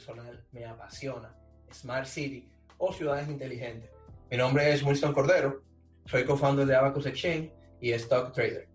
Personal me apasiona, Smart City o ciudades inteligentes. Mi nombre es Winston Cordero, soy co-founder de Abacus Exchange y Stock Trader.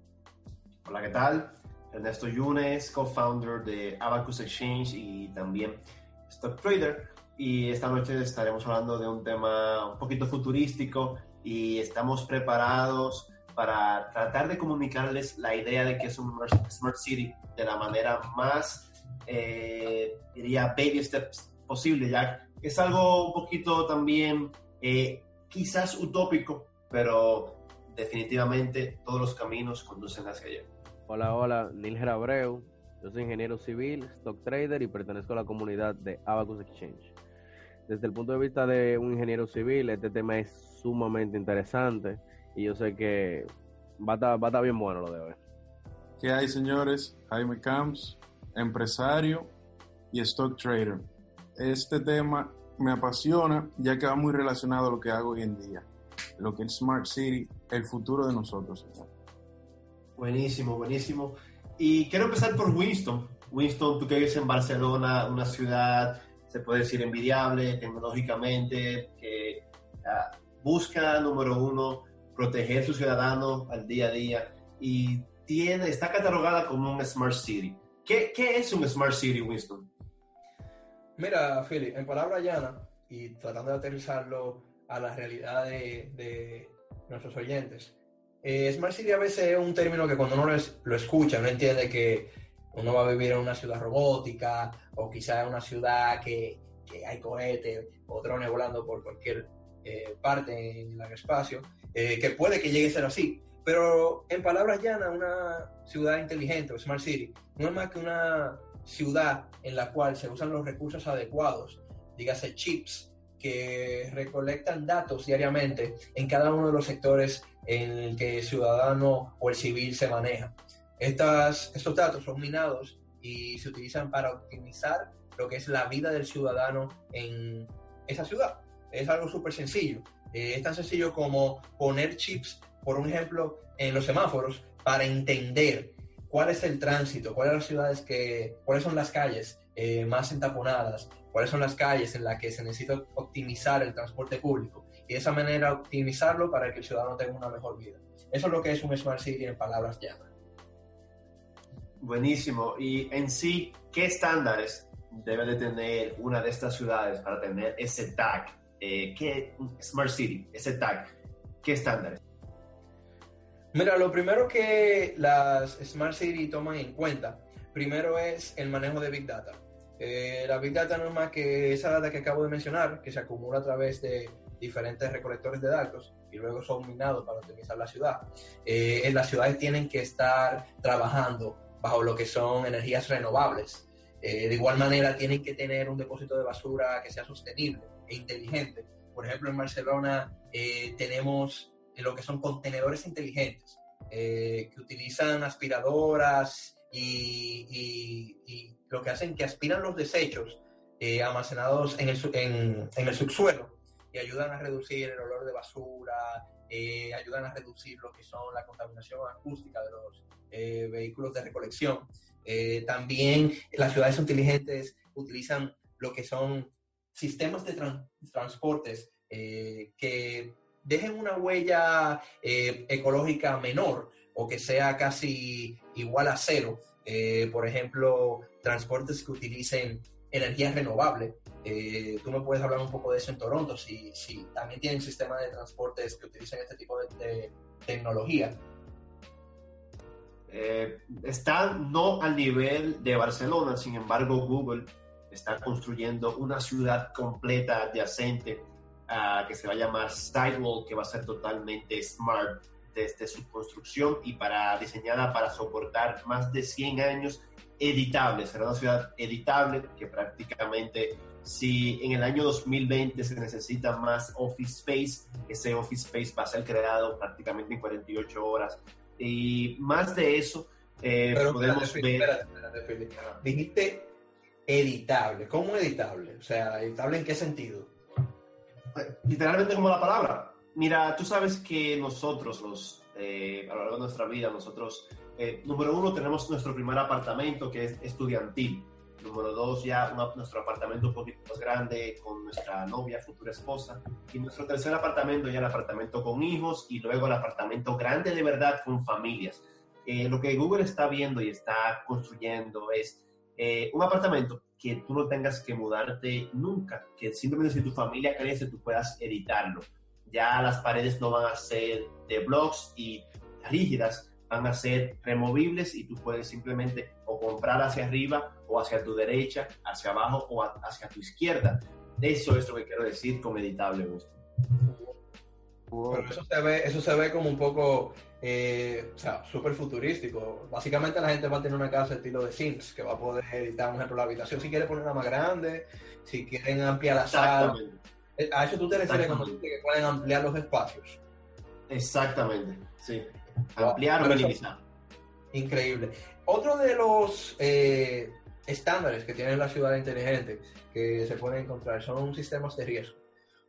Hola, ¿qué tal? Ernesto Yunes, co-founder de Abacus Exchange y también Stock Trader. Y esta noche estaremos hablando de un tema un poquito futurístico y estamos preparados para tratar de comunicarles la idea de que es un Smart City de la manera más, eh, diría, baby steps posible, ya que es algo un poquito también eh, quizás utópico, pero definitivamente todos los caminos conducen hacia allá. Hola, hola, Nilger Abreu. Yo soy ingeniero civil, stock trader y pertenezco a la comunidad de Abacus Exchange. Desde el punto de vista de un ingeniero civil, este tema es sumamente interesante y yo sé que va a estar, va a estar bien bueno lo de hoy. ¿Qué hay, señores? Jaime Camps, empresario y stock trader. Este tema me apasiona ya que va muy relacionado a lo que hago hoy en día, lo que es Smart City, el futuro de nosotros. Buenísimo, buenísimo. Y quiero empezar por Winston. Winston, tú que vives en Barcelona, una ciudad, se puede decir, envidiable tecnológicamente, que uh, busca, número uno, proteger a sus ciudadanos al día a día y tiene, está catalogada como un Smart City. ¿Qué, qué es un Smart City, Winston? Mira, Philip, en palabras llanas y tratando de aterrizarlo a la realidad de, nuestros oyentes, eh, Smart City a veces es un término que cuando uno lo, escucha, no entiende que uno va a vivir en una ciudad robótica o quizás en una ciudad que, que hay cohetes o drones volando por cualquier eh, parte en el espacio, eh, que puede que llegue a ser así. Pero en palabras llanas, una ciudad inteligente o Smart City no es más que una ciudad en la cual se usan los recursos adecuados, dígase chips, que recolectan datos diariamente en cada uno de los sectores en el que el ciudadano o el civil se maneja. Estas, estos datos son minados y se utilizan para optimizar lo que es la vida del ciudadano en esa ciudad. Es algo súper sencillo. Eh, es tan sencillo como poner chips, por un ejemplo, en los semáforos para entender cuál es el tránsito, cuáles son las ciudades que, cuáles son las calles eh, más entaponadas, cuáles son las calles en las que se necesita optimizar el transporte público y de esa manera optimizarlo para que el ciudadano tenga una mejor vida. Eso es lo que es un Smart City en palabras llanas. Buenísimo. Y en sí, ¿qué estándares debe de tener una de estas ciudades para tener ese tag? Eh, ¿Qué Smart City, ese tag? ¿Qué estándares? Mira, lo primero que las Smart City toman en cuenta, primero es el manejo de Big Data. Eh, la Big Data no es más que esa data que acabo de mencionar, que se acumula a través de diferentes recolectores de datos y luego son minados para optimizar la ciudad. Eh, las ciudades tienen que estar trabajando bajo lo que son energías renovables. Eh, de igual manera, tienen que tener un depósito de basura que sea sostenible e inteligente. Por ejemplo, en Barcelona eh, tenemos lo que son contenedores inteligentes que utilizan aspiradoras y, y, y, lo que hacen que aspiran los desechos almacenados en el, en, en el subsuelo y ayudan a reducir el olor de basura, eh, ayudan a reducir lo que son la contaminación acústica de los eh, vehículos de recolección. Eh, también las ciudades inteligentes utilizan lo que son sistemas de tran transportes que dejen una huella ecológica menor o que sea casi igual a cero. por ejemplo, transportes que utilicen energía renovable. Eh, tú me puedes hablar un poco de eso en Toronto, si, si también tienen sistemas de transportes que utilizan este tipo de, tecnología. Eh, está no al nivel de Barcelona, sin embargo Google está construyendo una ciudad completa adyacente uh, que se va a llamar Sidewall, que va a ser totalmente smart desde su construcción y para, diseñada para soportar más de 100 años editable. Será una ciudad editable que prácticamente si en el año 2020 se necesita más office space, ese office space va a ser creado prácticamente en 48 horas. Y más de eso, eh, podemos ver... Dijiste editable. ¿Cómo editable? O sea, ¿editable en qué sentido? Literalmente como la palabra. Mira, tú sabes que nosotros, los, eh, a lo largo de nuestra vida, nosotros, eh, número uno, tenemos nuestro primer apartamento que es estudiantil. Número dos, ya nuestro apartamento un poquito más grande con nuestra novia, futura esposa. Y nuestro tercer apartamento ya el apartamento con hijos y luego el apartamento grande de verdad con familias. Eh, lo que Google está viendo y está construyendo es eh, un apartamento que tú no tengas que mudarte nunca, que simplemente si tu familia crece tú puedas editarlo. Ya las paredes no van a ser de blocks y rígidas, van a ser removibles y tú puedes simplemente o comprar hacia arriba o hacia tu derecha, hacia abajo o hacia tu izquierda. Eso es lo que quiero decir con editable Pero eso se ve, eso se ve como un poco eh, o sea, súper futurístico. Básicamente la gente va a tener una casa estilo de Sims, que va a poder editar, por ejemplo, la habitación si quiere ponerla más grande, si quieren ampliar la sala. Eh, a eso tú te refieres cuando que pueden ampliar los espacios. Exactamente, sí. Ampliar o minimizar. Increíble. Otro de los eh, estándares que tiene la ciudad inteligente que se pueden encontrar son sistemas de riesgo.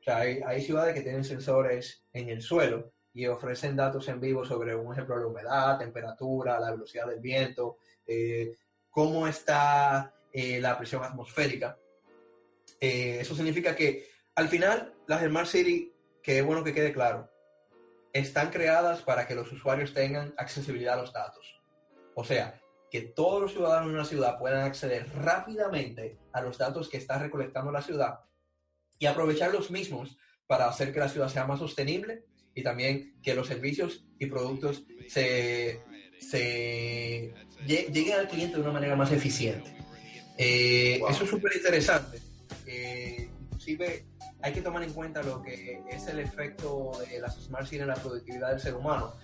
O sea, hay, hay ciudades que tienen sensores en el suelo y ofrecen datos en vivo sobre, un ejemplo, la humedad, temperatura, la velocidad del viento, eh, cómo está eh, la presión atmosférica. Eh, eso significa que al final las Smart City, que es bueno que quede claro, están creadas para que los usuarios tengan accesibilidad a los datos. O sea, que todos los ciudadanos de una ciudad puedan acceder rápidamente a los datos que está recolectando la ciudad y aprovechar los mismos para hacer que la ciudad sea más sostenible y también que los servicios y productos se, lleguen al cliente de una manera más eficiente. Eh, eso es súper interesante. Eh, inclusive hay que tomar en cuenta lo que es el efecto de las Smart Cities en la productividad del ser humano.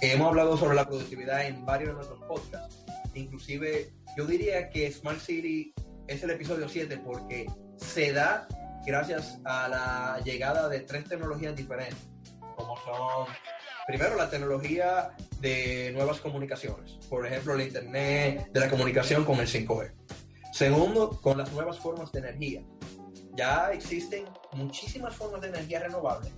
hemos hablado sobre la productividad en varios de nuestros podcasts. Inclusive yo diría que Smart City es el episodio 7 porque se da gracias a la llegada de tres tecnologías diferentes como son, primero, la tecnología de nuevas comunicaciones, por ejemplo, el Internet de la comunicación con el 5G. Segundo, con las nuevas formas de energía. Ya existen muchísimas formas de energía renovable,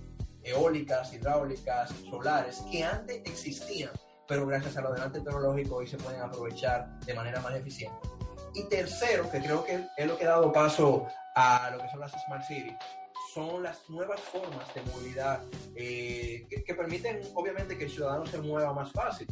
eólicas, hidráulicas, solares, que antes existían, pero gracias al adelante tecnológico hoy se pueden aprovechar de manera más eficiente. Y tercero, que creo que es lo que ha dado paso a lo que son las Smart Cities, son las nuevas formas de movilidad eh, que, permiten, obviamente, que el ciudadano se mueva más fácil.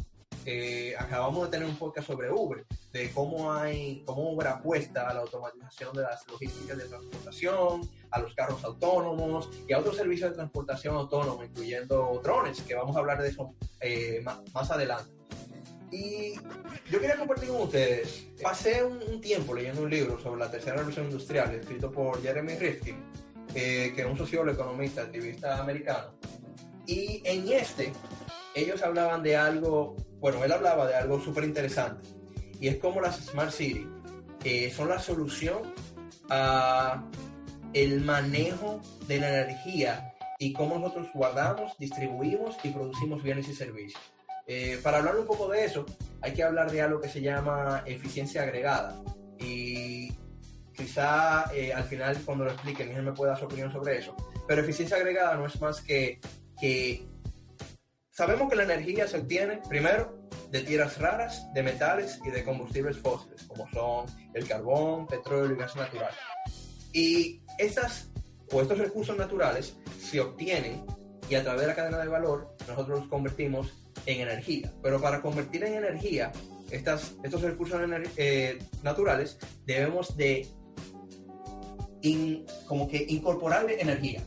Eh, acabamos de tener un podcast sobre Uber, de cómo hay, cómo Uber apuesta a la automatización de las logísticas de transportación, a los carros autónomos y a otros servicios de transportación autónomo, incluyendo drones, que vamos a hablar de eso eh, más, adelante. Y yo quería compartir con ustedes, pasé un, un, tiempo leyendo un libro sobre la tercera revolución industrial, escrito por Jeremy Rifkin, eh, que es un sociólogo, economista, activista americano. Y en este, ellos hablaban de algo, bueno, él hablaba de algo súper interesante, y es como las Smart City eh, son la solución a el manejo de la energía y cómo nosotros guardamos, distribuimos y producimos bienes y servicios. Eh, para hablar un poco de eso, hay que hablar de algo que se llama eficiencia agregada. Y Quizá eh, al final cuando lo explique Miguel me pueda dar su opinión sobre eso. Pero eficiencia agregada no es más que, que sabemos que la energía se obtiene primero de tierras raras, de metales y de combustibles fósiles, como son el carbón, petróleo y gas natural. Y esas o estos recursos naturales se obtienen y a través de la cadena de valor nosotros los convertimos en energía. Pero para convertir en energía estas, estos recursos eh, naturales debemos de como que incorporar energía.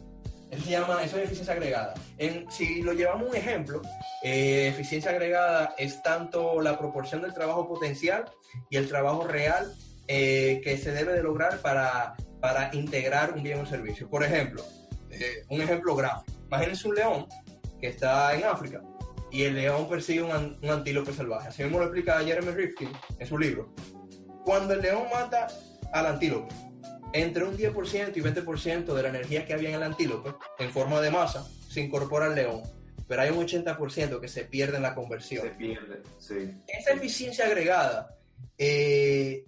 Eso se llama, eso es eficiencia agregada. En, si lo llevamos un ejemplo, eh, eficiencia agregada es tanto la proporción del trabajo potencial y el trabajo real eh, que se debe de lograr para, para integrar un bien o servicio. Por ejemplo, eh, un ejemplo gráfico. Imagínense un león que está en África y el león persigue un, un antílope salvaje. Así mismo lo explica Jeremy Rifkin en su libro. Cuando el león mata al antílope, entre un 10% y 20% de la energía que había en el antílope, en forma de masa, se incorpora al león. Pero hay un 80% que se pierde en la conversión Se pierde, sí. esa eficiencia agregada eh,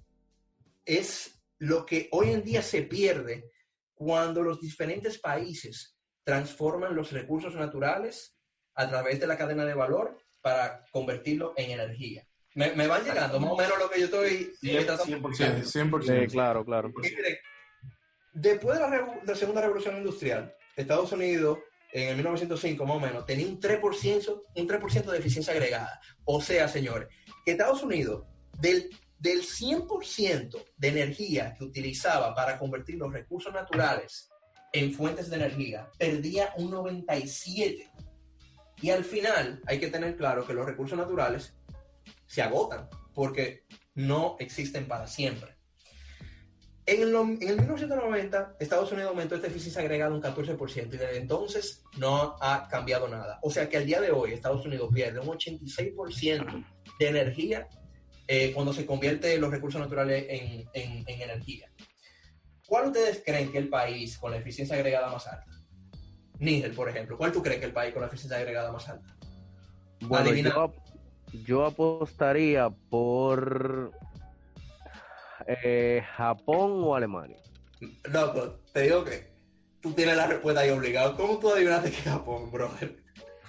es lo que hoy en día se pierde cuando los diferentes países transforman los recursos naturales a través de la cadena de valor para convertirlo en energía. Me, me van llegando más o menos lo que yo estoy... eh, tratando- 100%. 100%. Sí, claro, claro. Miren, Después de la, de la Segunda Revolución Industrial, Estados Unidos, en el 1905 más o menos, tenía un 3%, un 3 de eficiencia agregada. O sea, señores, que Estados Unidos, del, del 100% de energía que utilizaba para convertir los recursos naturales en fuentes de energía, perdía un 97%. Y al final hay que tener claro que los recursos naturales se agotan porque no existen para siempre. En el, nom- en el 1990, Estados Unidos aumentó esta eficiencia agregada un 14% y desde entonces no ha cambiado nada. O sea que al día de hoy Estados Unidos pierde un 86% de energía eh, cuando se convierte los recursos naturales en, en- en energía. ¿Cuál ustedes creen que el país con la eficiencia agregada más alta? Níger, por ejemplo. ¿Cuál tú crees que el país con la eficiencia agregada más alta? Bueno, yo apostaría por eh, Japón o Alemania. Loco, te digo que tú tienes la respuesta ahí obligado. ¿Cómo tú adivinaste que es Japón, brother?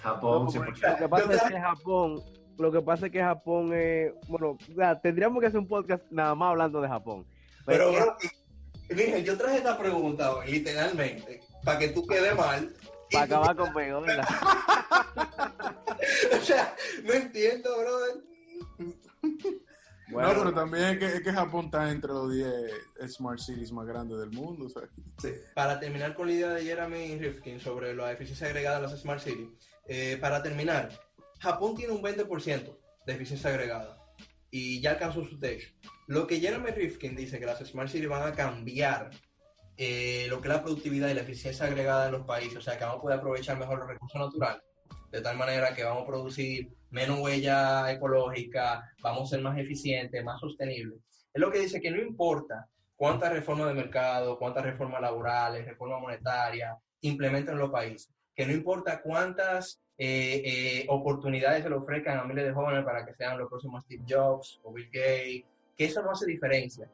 Japón, Lo 100%. que pasa es que Japón, lo que pasa es que Japón, eh, bueno, ya, tendríamos que hacer un podcast nada más hablando de Japón. Pero, es bro, Miguel, yo traje esta pregunta hoy, literalmente, para que tú quedes mal. Y para tú- acabar conmigo, ¿verdad? o sea, no entiendo, brother. Bueno, no, pero también es que, es que Japón está entre los 10 Smart Cities más grandes del mundo. sea. Para terminar con la idea de Jeremy Rifkin sobre la eficiencia agregada de las Smart Cities, eh, para terminar, Japón tiene un 20% de eficiencia agregada y ya alcanzó su techo. Lo que Jeremy Rifkin dice que las Smart Cities van a cambiar eh, lo que es la productividad y la eficiencia agregada en los países, o sea que vamos a poder aprovechar mejor los recursos naturales, de tal manera que vamos a producir menos huella ecológica, vamos a ser más eficientes, más sostenibles. Es lo que dice que no importa cuántas reformas de mercado, cuántas reformas laborales, reforma monetaria implementan los países, que no importa cuántas eh, eh, oportunidades se le ofrezcan a miles de jóvenes para que sean los próximos Steve Jobs o Bill Gates, que eso no hace diferencia.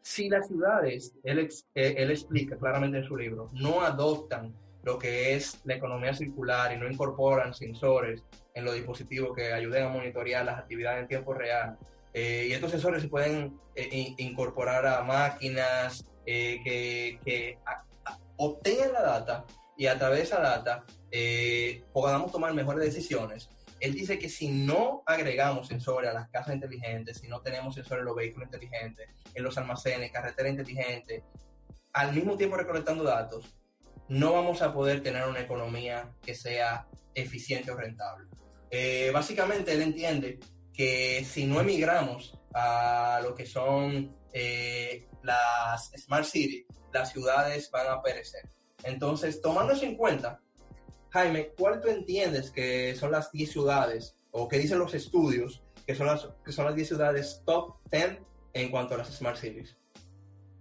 Si las ciudades, él, eh, él explica claramente en su libro, no adoptan lo que es la economía circular y no incorporan sensores en los dispositivos que ayuden a monitorear las actividades en tiempo real, eh, y estos sensores se pueden eh, in- incorporar a máquinas eh, que, que a- a- obtengan la data y a través de esa data eh, podamos tomar mejores decisiones. Él dice que si no agregamos sensores a las casas inteligentes, si no tenemos sensores en los vehículos inteligentes, en los almacenes, carretera inteligente, al mismo tiempo recolectando datos, no vamos a poder tener una economía que sea eficiente o rentable. Eh, básicamente él entiende que si no emigramos a lo que son eh, las Smart Cities, las ciudades van a perecer. Entonces, tomando eso en cuenta, Jaime, ¿cuál tú entiendes que son las 10 ciudades, o que dicen los estudios, que son las, que son las 10 ciudades top 10 en cuanto a las Smart Cities?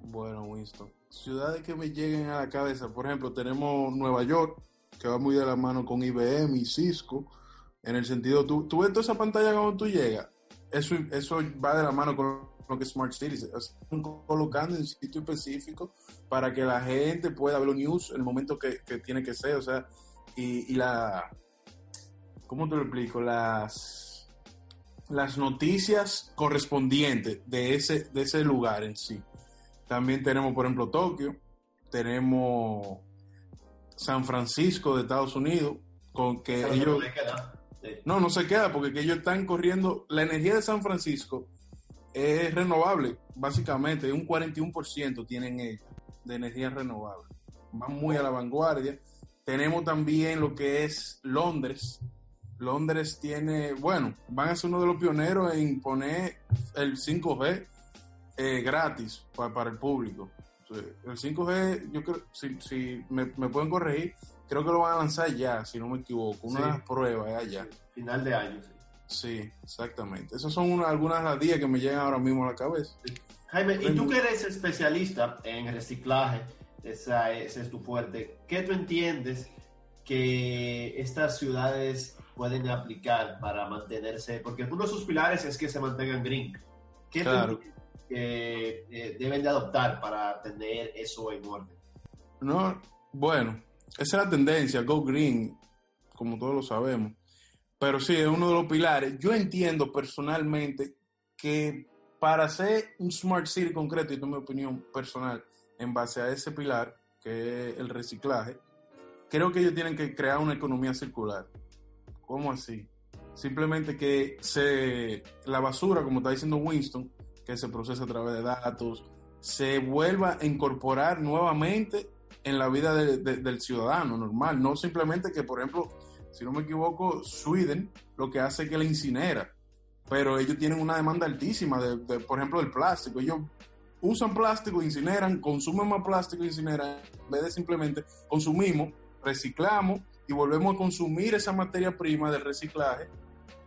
Bueno, Winston. Ciudades que me lleguen a la cabeza, por ejemplo, tenemos Nueva York, que va muy de la mano con IBM y Cisco, en el sentido, tú, tú ves toda esa pantalla cuando tú llegas, eso, eso va de la mano con lo que es Smart Cities, están colocando en sitio específico para que la gente pueda ver los news en el momento que, que tiene que ser, o sea, y, y la, ¿cómo te lo explico? Las, las noticias correspondientes de ese, de ese lugar en sí. También tenemos, por ejemplo, Tokio, tenemos San Francisco de Estados Unidos, con que ellos... no. Sí. No, no se queda porque que ellos están corriendo. La energía de San Francisco es renovable, básicamente. Un 41% tienen ellos de energía renovable. Van muy a la vanguardia. Tenemos también lo que es Londres. Londres tiene, bueno, van a ser uno de los pioneros en poner el 5G eh, gratis pa- para el público. El 5G, yo creo, si, si me, me pueden corregir, creo que lo van a lanzar ya, si no me equivoco. Una Sí. de las pruebas es allá. Final de año, sí. Sí, exactamente. Esas son una- algunas de las días que me llegan ahora mismo a la cabeza. Jaime, y tú que eres especialista en reciclaje, esa, ese es tu fuerte, ¿qué tú entiendes que estas ciudades pueden aplicar para mantenerse? Porque uno de sus pilares es que se mantengan green. ¿Qué tú Claro. Que eh, deben de adoptar para tener eso en orden? No, bueno, esa es la tendencia, Go Green, como todos lo sabemos. Pero sí, es uno de los pilares. Yo entiendo personalmente que para hacer un Smart City concreto, y esto es mi opinión personal, en base a ese pilar, que es el reciclaje, creo que ellos tienen que crear una economía circular. ¿Cómo así? Simplemente que se, la basura, como está diciendo Winston, que se procesa a través de datos, se vuelva a incorporar nuevamente en la vida de- de- del ciudadano normal. No simplemente que, por ejemplo, si no me equivoco, Sweden lo que hace es que la incinera, pero ellos tienen una demanda altísima, de, por ejemplo, del plástico. Ellos usan plástico, incineran, consumen más plástico, incineran, en vez de simplemente consumimos, reciclamos y volvemos a consumir esa materia prima del reciclaje,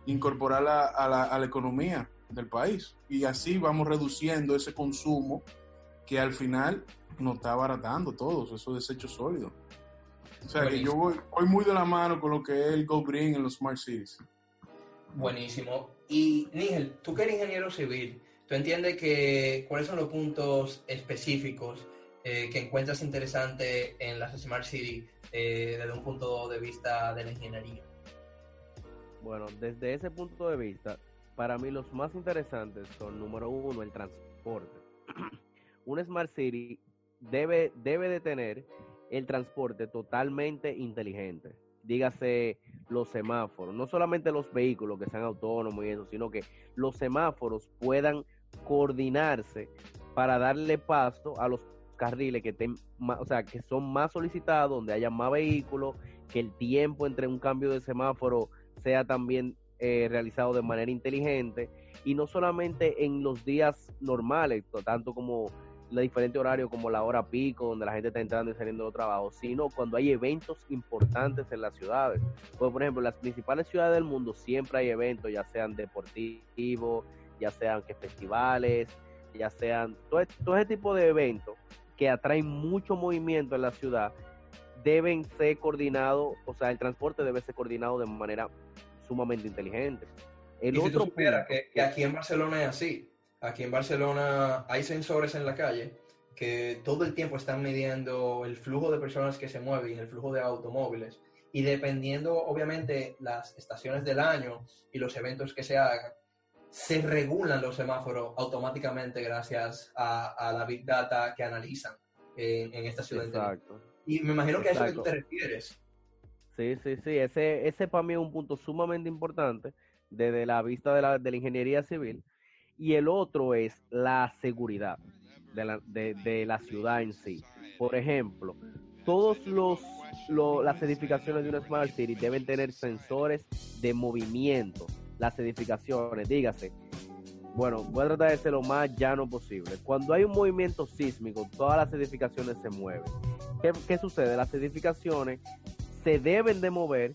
incorporarla a la, a la economía del país. Y así vamos reduciendo ese consumo que al final nos está abaratando todos esos desechos sólidos. O sea que yo voy, voy muy de la mano con lo que es el Go Green en los Smart Cities. Buenísimo. Y Nigel, tú que eres ingeniero civil, ¿tú entiendes que cuáles son los puntos específicos eh, que encuentras interesante en las Smart City eh, desde un punto de vista de la ingeniería? Bueno, desde ese punto de vista, para mí los más interesantes son, número uno, el transporte. Un Smart City debe, debe de tener el transporte totalmente inteligente. Dígase los semáforos, no solamente los vehículos que sean autónomos y eso, sino que los semáforos puedan coordinarse para darle paso a los carriles que estén o sea, que son más solicitados, donde haya más vehículos, que el tiempo entre un cambio de semáforo sea también eh, realizado de manera inteligente y no solamente en los días normales, tanto como los diferentes horarios como la hora pico, donde la gente está entrando y saliendo de trabajo, sino cuando hay eventos importantes en las ciudades. Pues, por ejemplo, en las principales ciudades del mundo siempre hay eventos, ya sean deportivos, ya sean que festivales, ya sean todo, todo ese tipo de eventos que atraen mucho movimiento en la ciudad, deben ser coordinados, o sea, el transporte debe ser coordinado de manera sumamente inteligente. El y si tú otro supieras punto- que, que aquí en Barcelona es así. Aquí en Barcelona hay sensores en la calle que todo el tiempo están midiendo el flujo de personas que se mueven y el flujo de automóviles. Y dependiendo, obviamente, las estaciones del año y los eventos que se hagan, se regulan los semáforos automáticamente gracias a, a la Big Data que analizan en, en esta ciudad. Exacto. Y me imagino que a eso que tú Exacto. te refieres. Sí, sí, sí. Ese, ese para mí es un punto sumamente importante desde la vista de la, de la ingeniería civil. Y el otro es la seguridad de la, de, la ciudad en sí. Por ejemplo, todos los, lo- las edificaciones de una Smart City deben tener sensores de movimiento. Las edificaciones, dígase. Bueno, voy a tratar de ser lo más llano posible. Cuando hay un movimiento sísmico, todas las edificaciones se mueven. ¿Qué, qué sucede? Las edificaciones se deben de mover,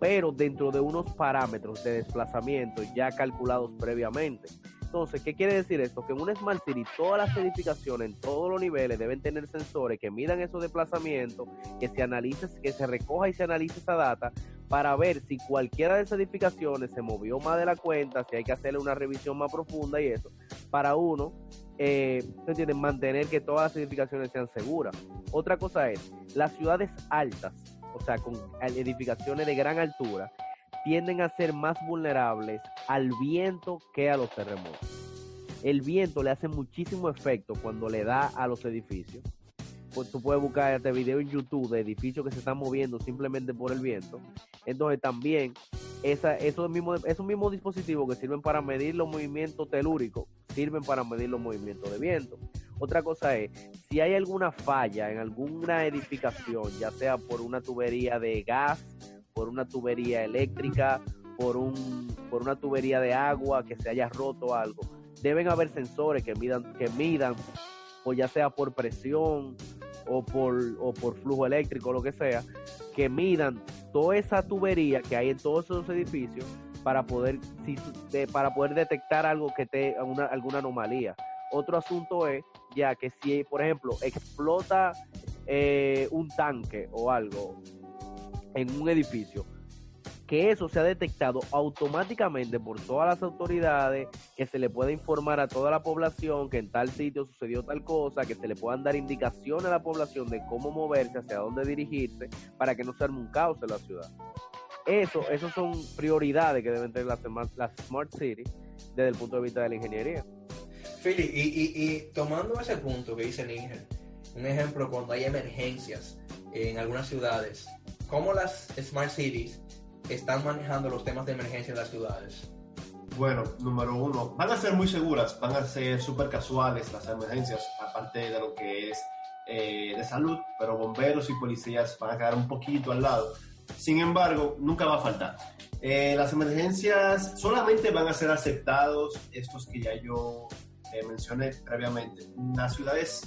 pero dentro de unos parámetros de desplazamiento ya calculados previamente. Entonces, ¿qué quiere decir esto? Que en una Smart City todas las edificaciones en todos los niveles deben tener sensores que midan esos desplazamientos, que se analice, que se recoja y se analice esa data para ver si cualquiera de esas edificaciones se movió más de la cuenta, si hay que hacerle una revisión más profunda y eso, para uno, eh, ¿tú entiendes? mantener que todas las edificaciones sean seguras. Otra cosa es, las ciudades altas, o sea, con edificaciones de gran altura, tienden a ser más vulnerables al viento que a los terremotos. El viento le hace muchísimo efecto cuando le da a los edificios. Pues tú puedes buscar este video en YouTube de edificios que se están moviendo simplemente por el viento. Entonces también esos, mismos, esos mismos dispositivos que sirven para medir los movimientos telúricos sirven para medir los movimientos de viento. Otra cosa es, si hay alguna falla en alguna edificación, ya sea por una tubería de gas, por una tubería eléctrica, por, un, por una tubería de agua que se haya roto algo, deben haber sensores que midan, que midan, o ya sea por presión o por, o por flujo eléctrico, lo que sea, que midan toda esa tubería que hay en todos esos edificios para poder, si, para poder detectar algo que te, una, alguna anomalía. Otro asunto es ya que si, por ejemplo, explota eh, un tanque o algo en un edificio, que eso se ha detectado automáticamente por todas las autoridades, que se le pueda informar a toda la población que en tal sitio sucedió tal cosa, que se le puedan dar indicaciones a la población de cómo moverse, hacia dónde dirigirse, para que no se arme un caos en la ciudad. Eso, eso son prioridades que deben tener las, las Smart Cities desde el punto de vista de la ingeniería. Philly, y, tomando ese punto que dice Níger, un ejemplo cuando hay emergencias en algunas ciudades, ¿cómo las Smart Cities están manejando los temas de emergencia en las ciudades? Bueno, número uno, van a ser muy seguras, van a ser súper casuales las emergencias, aparte de lo que es eh, de salud, pero bomberos y policías van a quedar un poquito al lado. Sin embargo, nunca va a faltar. Eh, las emergencias solamente van a ser aceptados estos que ya yo eh, mencioné previamente. Las ciudades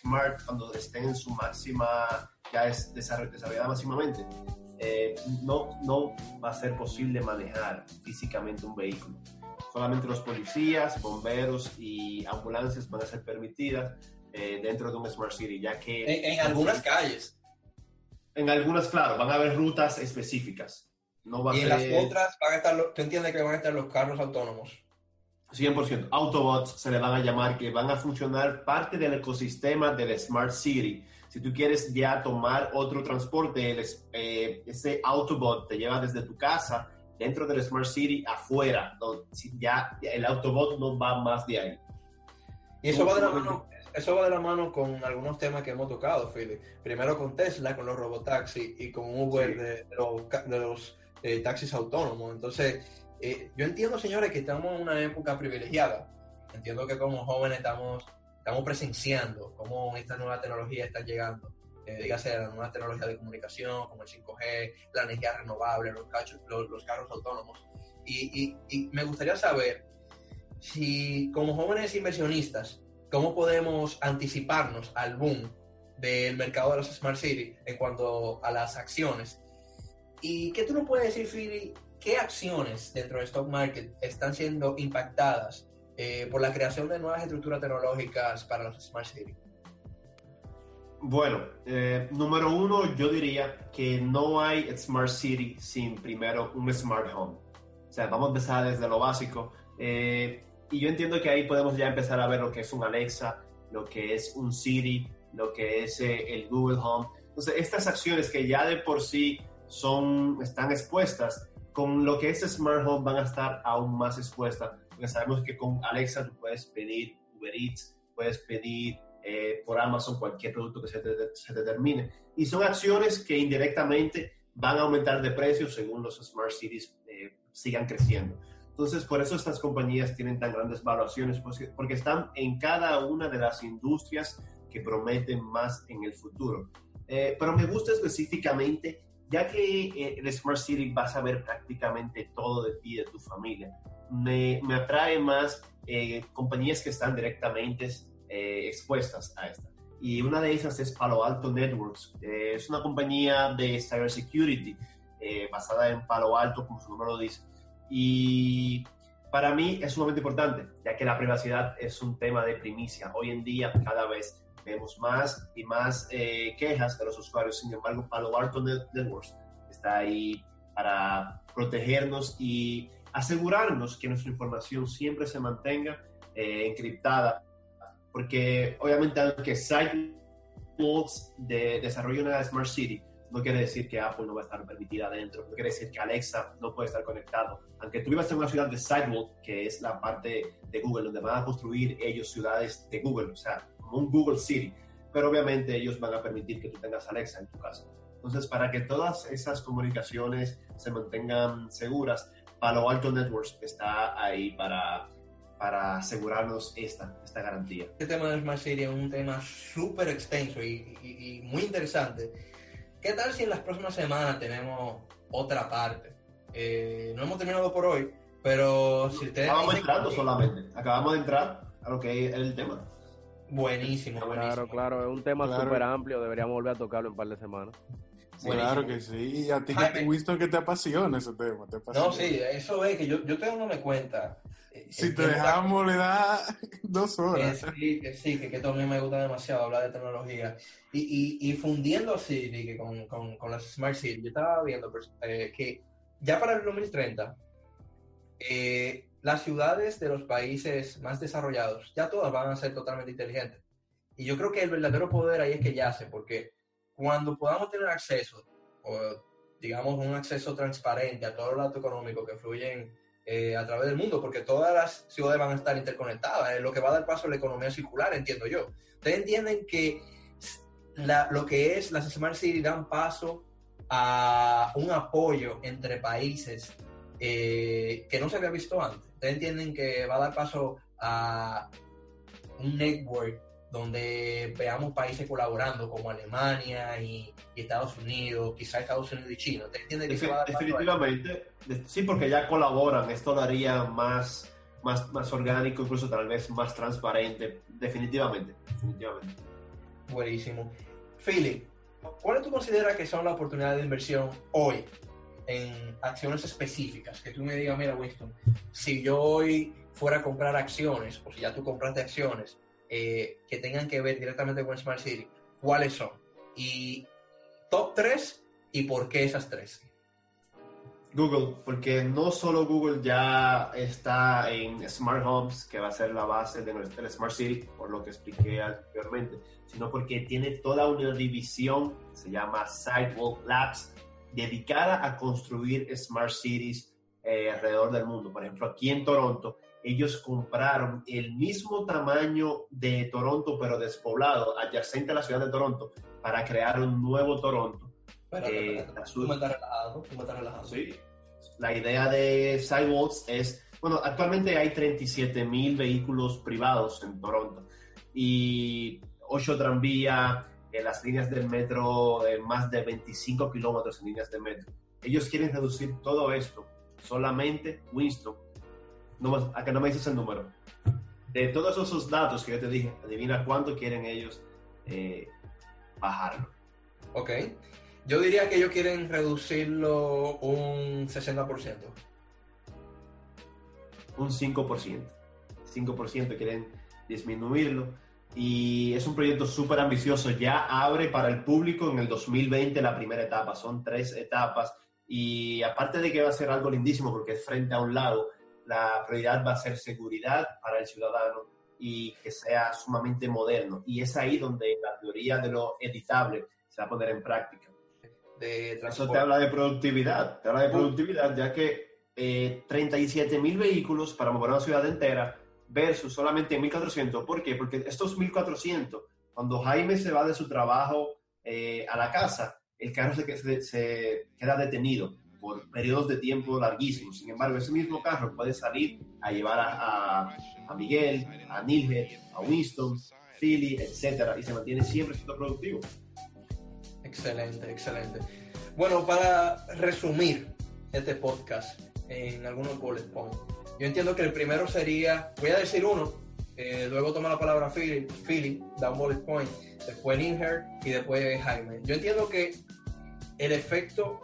smart, cuando estén en su máxima, ya es desarrollada máximamente, eh, no, no va a ser posible manejar físicamente un vehículo. Solamente los policías, bomberos y ambulancias van a ser permitidas eh, dentro de un Smart City, ya que... En, algunas calles. En algunas, claro, van a haber rutas específicas. No va y en las otras van a estar, ¿tú entiendes que van a estar los carros autónomos? 100%. Autobots se le van a llamar, que van a funcionar parte del ecosistema del Smart City si tú quieres ya tomar otro transporte, eh, ese Autobot te lleva desde tu casa dentro del Smart City afuera, donde ya el Autobot no va más de ahí. Y eso va de la mano, eso va de la mano con algunos temas que hemos tocado, Philip. Primero con Tesla, con los robotaxis y con Uber de, los, eh, taxis autónomos. Entonces, eh, yo entiendo, señores, que estamos en una época privilegiada. Entiendo que como jóvenes estamos estamos presenciando cómo esta nueva tecnología está llegando, eh, dígase la nueva tecnología de comunicación, como el 5G, la energía renovable, los, los, carros autónomos. Y, me gustaría saber si como jóvenes inversionistas, cómo podemos anticiparnos al boom del mercado de los Smart Cities en cuanto a las acciones. ¿Y qué tú nos puedes decir, Philly? ¿Qué acciones dentro del stock market están siendo impactadas eh, por la creación de nuevas estructuras tecnológicas para los Smart Cities? Bueno, eh, número uno, yo diría que no hay Smart City sin primero un Smart Home. O sea, vamos a empezar desde lo básico. Eh, y yo entiendo que ahí podemos ya empezar a ver lo que es un Alexa, lo que es un Siri, lo que es el Google Home. Entonces, estas acciones que ya de por sí son, están expuestas, con lo que es Smart Home van a estar aún más expuestas porque sabemos que con Alexa tú puedes pedir Uber Eats, puedes pedir eh, por Amazon cualquier producto que se te, se termine. Y son acciones que indirectamente van a aumentar de precio según los Smart Cities eh, sigan creciendo. Entonces, por eso estas compañías tienen tan grandes valuaciones, porque, porque están en cada una de las industrias que prometen más en el futuro. Eh, pero me gusta específicamente, ya que el Smart City vas a ver prácticamente todo de ti, de tu familia me, me atrae más eh, compañías que están directamente eh, expuestas a esta. Y una de esas es Palo Alto Networks. Eh, es una compañía de cybersecurity basada en Palo Alto, como su nombre lo dice. Y para mí es sumamente importante, ya que la privacidad es un tema de primicia. Hoy en día cada vez vemos más y más quejas de los usuarios. Sin embargo, Palo Alto Networks está ahí para protegernos y asegurarnos que nuestra información siempre se mantenga eh, encriptada, porque obviamente aunque SiteWalks de, desarrollo una Smart City, no quiere decir que Apple no va a estar permitida adentro, no quiere decir que Alexa no puede estar conectado. Aunque tú vivas en una ciudad de Sidewalk, que es la parte de Google, donde van a construir ellos ciudades de Google, o sea, como un Google City, pero obviamente ellos van a permitir que tú tengas Alexa en tu casa. Entonces, para que todas esas comunicaciones se mantengan seguras, Palo Alto Networks está ahí para, para asegurarnos esta, esta garantía. Este tema de Smart City es un tema súper extenso y, muy interesante. ¿Qué tal si en las próximas semanas tenemos otra parte? Eh, no hemos terminado por hoy, Pero si ustedes Acabamos entrando solamente. Acabamos de entrar a lo que es el tema. Buenísimo, buenísimo. Claro, claro, es un tema Claro. súper amplio, deberíamos volver a tocarlo en un par de semanas. Claro que sí. Y a ti, Jaime. que Winston, que te apasiona ese tema. Te apasiona. No, sí, eso es que yo, yo tengo dándome cuenta. eh, Si te dejamos, le da dos Que horas. sí, que sí, que, que también me gusta demasiado hablar de tecnología. Y, y, y fundiendo así que con, con, con las Smart Cities, yo estaba viendo pues, eh, que ya para el 2030, eh, las ciudades de los países más desarrollados ya todas van a ser totalmente inteligentes. Y yo creo que el verdadero poder ahí es que yace, porque cuando podamos tener acceso, o digamos un acceso transparente a todos los datos económicos que fluyen eh, a través del mundo, porque todas las ciudades van a estar interconectadas, es lo que va a dar paso a la economía circular, entiendo yo. Ustedes entienden que lo que es las Smart Cities dan paso a un apoyo entre países eh, que no se había visto antes. Ustedes entienden que va a dar paso a un network donde veamos países colaborando como Alemania y, y Estados Unidos, quizá Estados Unidos y China. ¿Ustedes entienden que se va a dar? Definitivamente, de- sí, porque ya colaboran, esto lo haría más, más, más orgánico, incluso tal vez más transparente, definitivamente, definitivamente. Buenísimo. Philip, ¿cuáles tú consideras que son las oportunidades de inversión hoy en acciones específicas? Que tú me digas, mira, Winston, si yo hoy fuera a comprar acciones, o si ya tú compraste acciones eh, que tengan que ver directamente con Smart City, ¿cuáles son? Y top 3 y por qué esas tres. Google, porque no solo Google ya está en Smart Homes, que va a ser la base de nuestra Smart City, por lo que expliqué anteriormente, sino porque tiene toda una división, se llama Sidewalk Labs, dedicada a construir Smart Cities eh, alrededor del mundo. Por ejemplo, aquí en Toronto, ellos compraron el mismo tamaño de Toronto, pero despoblado, adyacente a la ciudad de Toronto, para crear un nuevo Toronto. Eh, tú me estás relajando. Sí. La idea de Sidewalks es, bueno, actualmente hay 37 mil vehículos privados en Toronto y 8 tranvía, eh, las líneas del metro, de más de 25 kilómetros en líneas de metro. Ellos quieren reducir todo esto, solamente Winston, no, a que no me dices el número, de todos esos datos que yo te dije, adivina cuánto quieren ellos eh, bajarlo. Ok. Yo diría que ellos quieren reducirlo un 60%. un 5%. 5% quieren disminuirlo. Y es un proyecto súper ambicioso. Ya abre para el público en el 2020 la primera etapa. Son tres etapas. Y aparte de que va a ser algo lindísimo porque es frente a un lago, la prioridad va a ser seguridad para el ciudadano y que sea sumamente moderno. Y es ahí donde la teoría de lo editable se va a poner en práctica. De Eso te habla de productividad, te habla de productividad, ya que eh, 37 mil vehículos para mover una ciudad entera versus solamente 1.400. ¿Por qué? Porque estos 1.400, cuando Jaime se va de su trabajo eh, a la casa, el carro se, queda detenido por periodos de tiempo larguísimos. Sin embargo, ese mismo carro puede salir a llevar a, a- a Miguel, a Nilge, a Winston, Philly, etcétera, y se mantiene siempre siendo productivo. Excelente, excelente. Bueno, para resumir este podcast en algunos bullet points, yo entiendo que el primero sería, voy a decir uno, eh, luego toma la palabra Philly, Philly, da un bullet point, después Inher y después Jaime. Yo entiendo que el efecto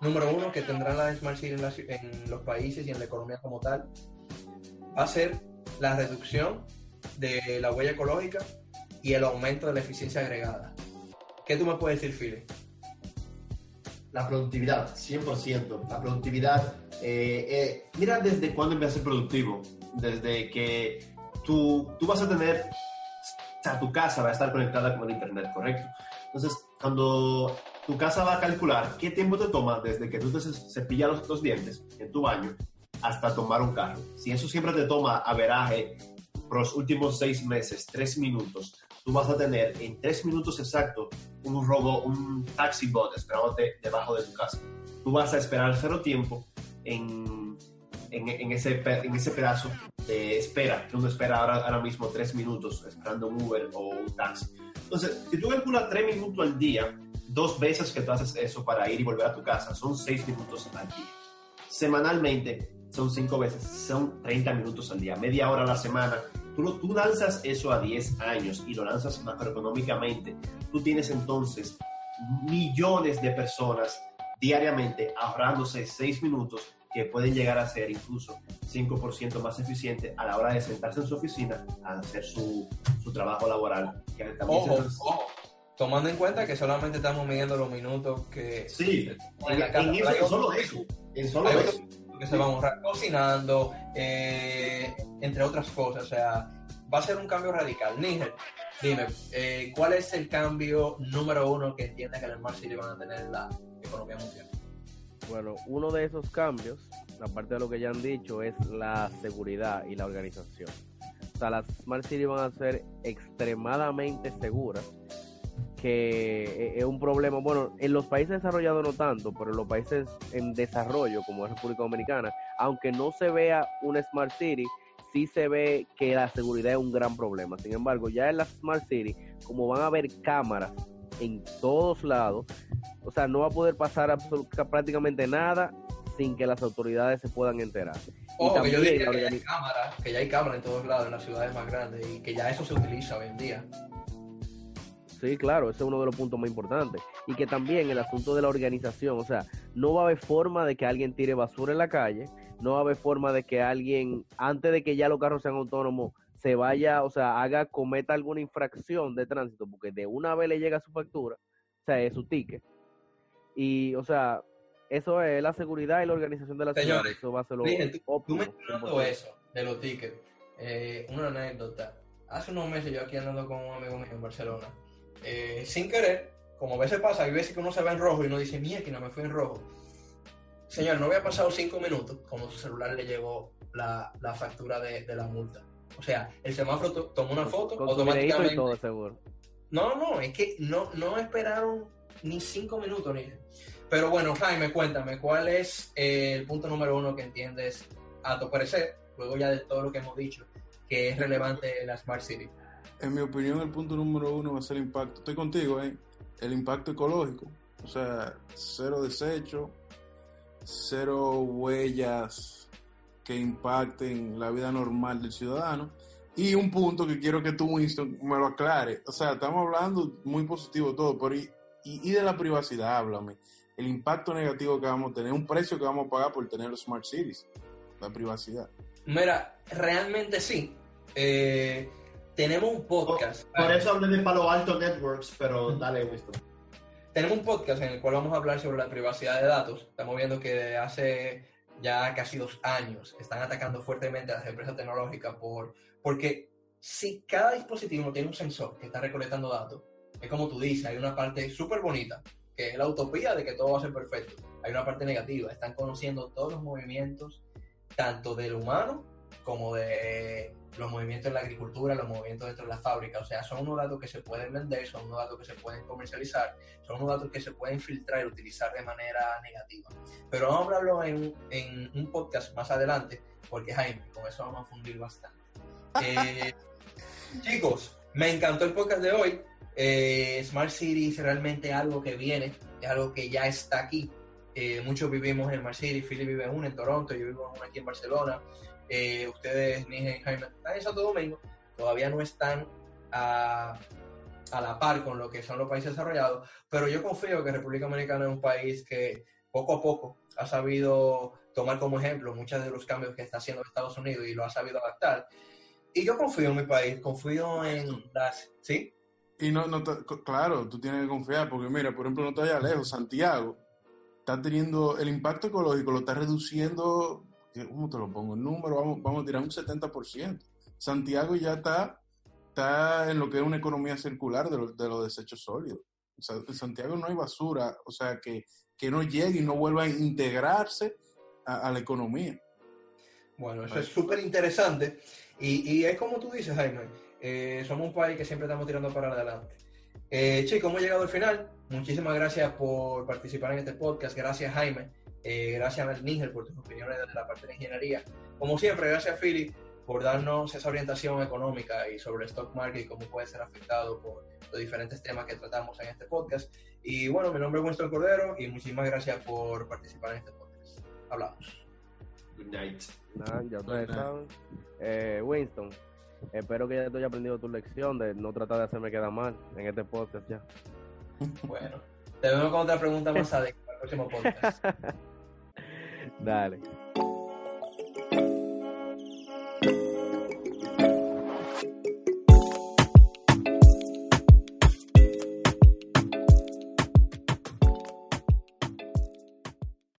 número uno que tendrán las Smart Cities en, la los países y en la economía como tal va a ser la reducción de la huella ecológica y el aumento de la eficiencia agregada. ¿Qué tú me puedes decir, Philly? La productividad, 100%. La productividad. eh, eh, mira desde cuándo empieza a ser productivo. Desde que tú, tú vas a tener. O sea, tu casa va a estar conectada con el internet, ¿correcto? Entonces, cuando tu casa va a calcular qué tiempo te toma desde que tú te ce- cepillas los, los dientes en tu baño hasta tomar un carro. Si eso siempre te toma a veraje por los últimos seis meses, tres minutos, tú vas a tener en tres minutos exactos un robo, un taxi bot esperándote debajo de tu casa. Tú vas a esperar cero tiempo en, en, en ese, en ese pedazo de espera, que uno espera ahora, ahora mismo tres minutos esperando un Uber o un taxi. Entonces, si tú calculas tres minutos al día, dos veces que tú haces eso para ir y volver a tu casa, son seis minutos al día. Semanalmente, son cinco veces, son 30 minutos al día, media hora a la semana. Tú, tú lanzas eso a 10 años y lo lanzas macroeconómicamente. Tú tienes entonces millones de personas diariamente ahorrándose 6 minutos que pueden llegar a ser incluso 5% más eficiente a la hora de sentarse en su oficina a hacer su, su trabajo laboral. Que también Ojo, se- ojo. Tomando en cuenta que solamente estamos midiendo los minutos que, Sí, en, en eso, solo eso. En solo eso. que se van a ahorrar cocinando, eh, entre otras cosas. O sea, va a ser un cambio radical. Níger, dime, eh, ¿cuál es el cambio número uno que entiendes que las Smart City van a tener en la economía mundial? Bueno, uno de esos cambios, aparte de lo que ya han dicho, es la seguridad y la organización. O sea, las Smart City van a ser extremadamente seguras, que e- es un problema, bueno, en los países desarrollados no tanto, pero en los países en desarrollo, como es República Dominicana, aunque no se vea una Smart City, sí se ve que la seguridad es un gran problema. Sin embargo, ya en las Smart City, como van a haber cámaras en todos lados, o sea, no va a poder pasar prácticamente nada sin que las autoridades se puedan enterar. Y Ojo, que yo también diría que ya hay cámaras, que ya hay cámaras en todos lados, en las ciudades más grandes, y que ya eso se utiliza hoy en día. Sí, claro, ese es uno de los puntos más importantes. Y que también el asunto de la organización, o sea, no va a haber forma de que alguien tire basura en la calle, no va a haber forma de que alguien, antes de que ya los carros sean autónomos, se vaya, o sea, haga, cometa alguna infracción de tránsito, porque de una vez le llega su factura, o sea, es su ticket. Y, o sea, eso es la seguridad y la organización de la Señores, ciudad. Eso va a ser lo Miren, tú, tú óptimo. 100%. eso de los tickets, eh, una anécdota. Hace unos meses yo aquí andando con un amigo mío en Barcelona, eh, sin querer, como a veces pasa, hay veces que uno se ve en rojo y uno dice, mía, que no me fui en rojo. Señor, no había pasado cinco minutos cuando su celular le llegó la, la factura de, de la multa. O sea, el semáforo to- tomó una foto, Con videíto y automáticamente todo, seguro. no, no, es que no, no esperaron ni cinco minutos ni. Pero bueno, Jaime, cuéntame, ¿cuál es eh, el punto número uno que entiendes a tu parecer, luego ya de todo lo que hemos dicho, que es relevante en la Smart City? En mi opinión, el punto número uno va a ser el impacto. Estoy contigo, ¿eh? El impacto ecológico. O sea, cero desecho, cero huellas que impacten la vida normal del ciudadano. Y un punto que quiero que tú, Winston, me lo aclare. O sea, estamos hablando muy positivo todo, pero y, y, y de la privacidad, háblame. El impacto negativo que vamos a tener, un precio que vamos a pagar por tener los Smart Cities, la privacidad. Mira, realmente sí. Eh, tenemos un podcast. Por eso hablé de Palo Alto Networks, pero dale, Winston. Tenemos un podcast en el cual vamos a hablar sobre la privacidad de datos. Estamos viendo que hace ya casi dos años están atacando fuertemente a las empresas tecnológicas por, porque si cada dispositivo tiene un sensor que está recolectando datos, es como tú dices, hay una parte súper bonita, que es la utopía de que todo va a ser perfecto. Hay una parte negativa, están conociendo todos los movimientos, tanto del humano como de los movimientos en la agricultura, los movimientos dentro de la fábrica. O sea, son unos datos que se pueden vender, son unos datos que se pueden comercializar, son unos datos que se pueden filtrar y utilizar de manera negativa. Pero vamos a hablarlo en, en un podcast más adelante, porque Jaime, con eso vamos a fundir bastante. Eh, chicos, me encantó el podcast de hoy. Eh, Smart City es realmente algo que viene, es algo que ya está aquí. Eh, muchos vivimos en Smart City, Philly vive en una en Toronto, yo vivo en una aquí en Barcelona. Eh, ustedes, Níger y Jaime, están en Santo Domingo, todavía no están a, a la par con lo que son los países desarrollados, pero yo confío que República Dominicana es un país que poco a poco ha sabido tomar como ejemplo muchos de los cambios que está haciendo Estados Unidos y lo ha sabido adaptar. Y yo confío en mi país, confío en las... ¿Sí? Y no, no, claro, tú tienes que confiar, porque mira, por ejemplo, no te vayas lejos, Santiago está teniendo el impacto ecológico, lo está reduciendo, ¿cómo te lo pongo? El número, vamos, vamos a tirar un 70%. Santiago ya está, está en lo que es una economía circular de, los- de los desechos sólidos. O sea, en Santiago no hay basura, o sea, que, que no llegue y no vuelva a integrarse a, a la economía. Bueno, eso es súper interesante. Y, y es como tú dices, Jaime, eh, somos un país que siempre estamos tirando para adelante. Eh, chicos, hemos llegado al final. Muchísimas gracias por participar en este podcast. Gracias, Jaime. Eh, gracias a Níger por tus opiniones desde la parte de ingeniería. Como siempre, gracias, Philly, por darnos esa orientación económica y sobre el stock market y cómo puede ser afectado por los diferentes temas que tratamos en este podcast. Y bueno, mi nombre es Winston Cordero y muchísimas gracias por participar en este podcast. Hablamos. Good night. Nada, ya ustedes saben. Eh, Winston, espero que ya te haya aprendido tu lección de no tratar de hacerme quedar mal en este podcast ya. Bueno, te vemos con otra pregunta más adecuada para el próximo podcast. Dale.